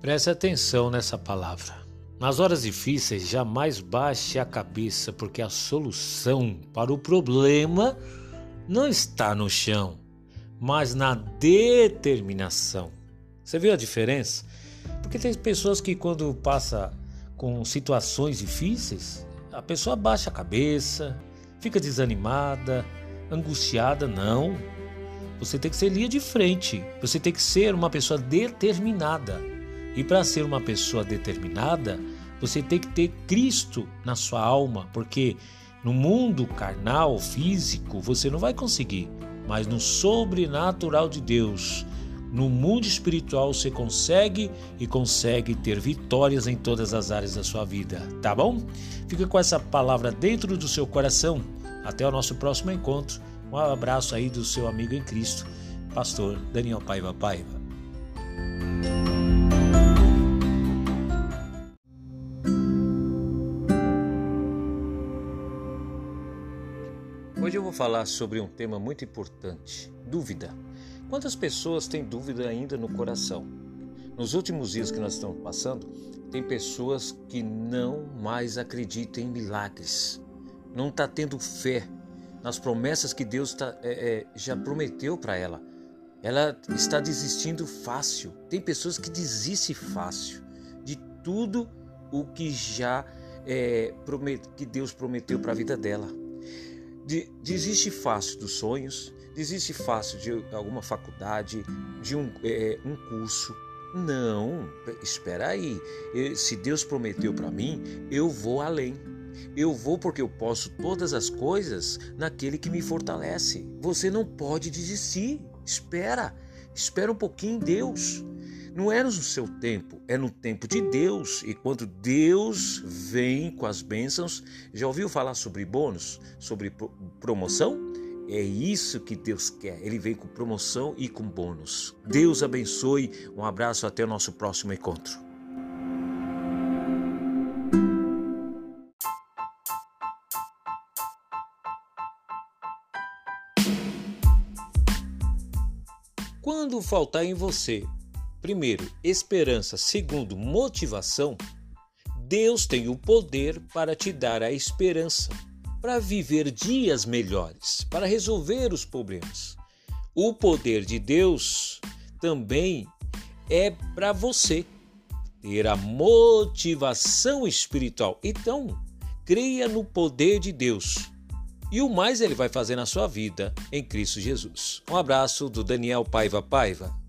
Preste atenção nessa palavra. Nas horas difíceis, jamais baixe a cabeça, porque a solução para o problema não está no chão, mas na determinação. Você viu a diferença? Porque tem pessoas que, quando passa com situações difíceis, a pessoa baixa a cabeça, fica desanimada, angustiada. Não. Você tem que ser linha de frente. Você tem que ser uma pessoa determinada. E para ser uma pessoa determinada, você tem que ter Cristo na sua alma, porque no mundo carnal, físico, você não vai conseguir, mas no sobrenatural de Deus, no mundo espiritual, você consegue e consegue ter vitórias em todas as áreas da sua vida, tá bom? Fica com essa palavra dentro do seu coração. Até o nosso próximo encontro. Um abraço aí do seu amigo em Cristo, pastor Daniel Paiva Paiva. Hoje eu vou falar sobre um tema muito importante: dúvida. Quantas pessoas têm dúvida ainda no coração? Nos últimos dias que nós estamos passando, tem pessoas que não mais acreditam em milagres, não está tendo fé nas promessas que Deus tá, é, é, já prometeu para ela. Ela está desistindo fácil. Tem pessoas que desistem fácil de tudo o que já é, que Deus prometeu para a vida dela desiste fácil dos sonhos, desiste fácil de alguma faculdade, de um, é, um curso. Não, espera aí. Se Deus prometeu para mim, eu vou além. Eu vou porque eu posso todas as coisas naquele que me fortalece. Você não pode desistir. Espera. Espera um pouquinho em Deus. Não é no seu tempo, é no tempo de Deus. E quando Deus vem com as bênçãos, já ouviu falar sobre bônus, sobre promoção? É isso que Deus quer. Ele vem com promoção e com bônus. Deus abençoe. Um abraço até o nosso próximo encontro. Quando faltar em você Primeiro, esperança. Segundo, motivação. Deus tem o poder para te dar a esperança, para viver dias melhores, para resolver os problemas. O poder de Deus também é para você ter a motivação espiritual. Então, creia no poder de Deus e o mais ele vai fazer na sua vida em Cristo Jesus. Um abraço do Daniel Paiva Paiva.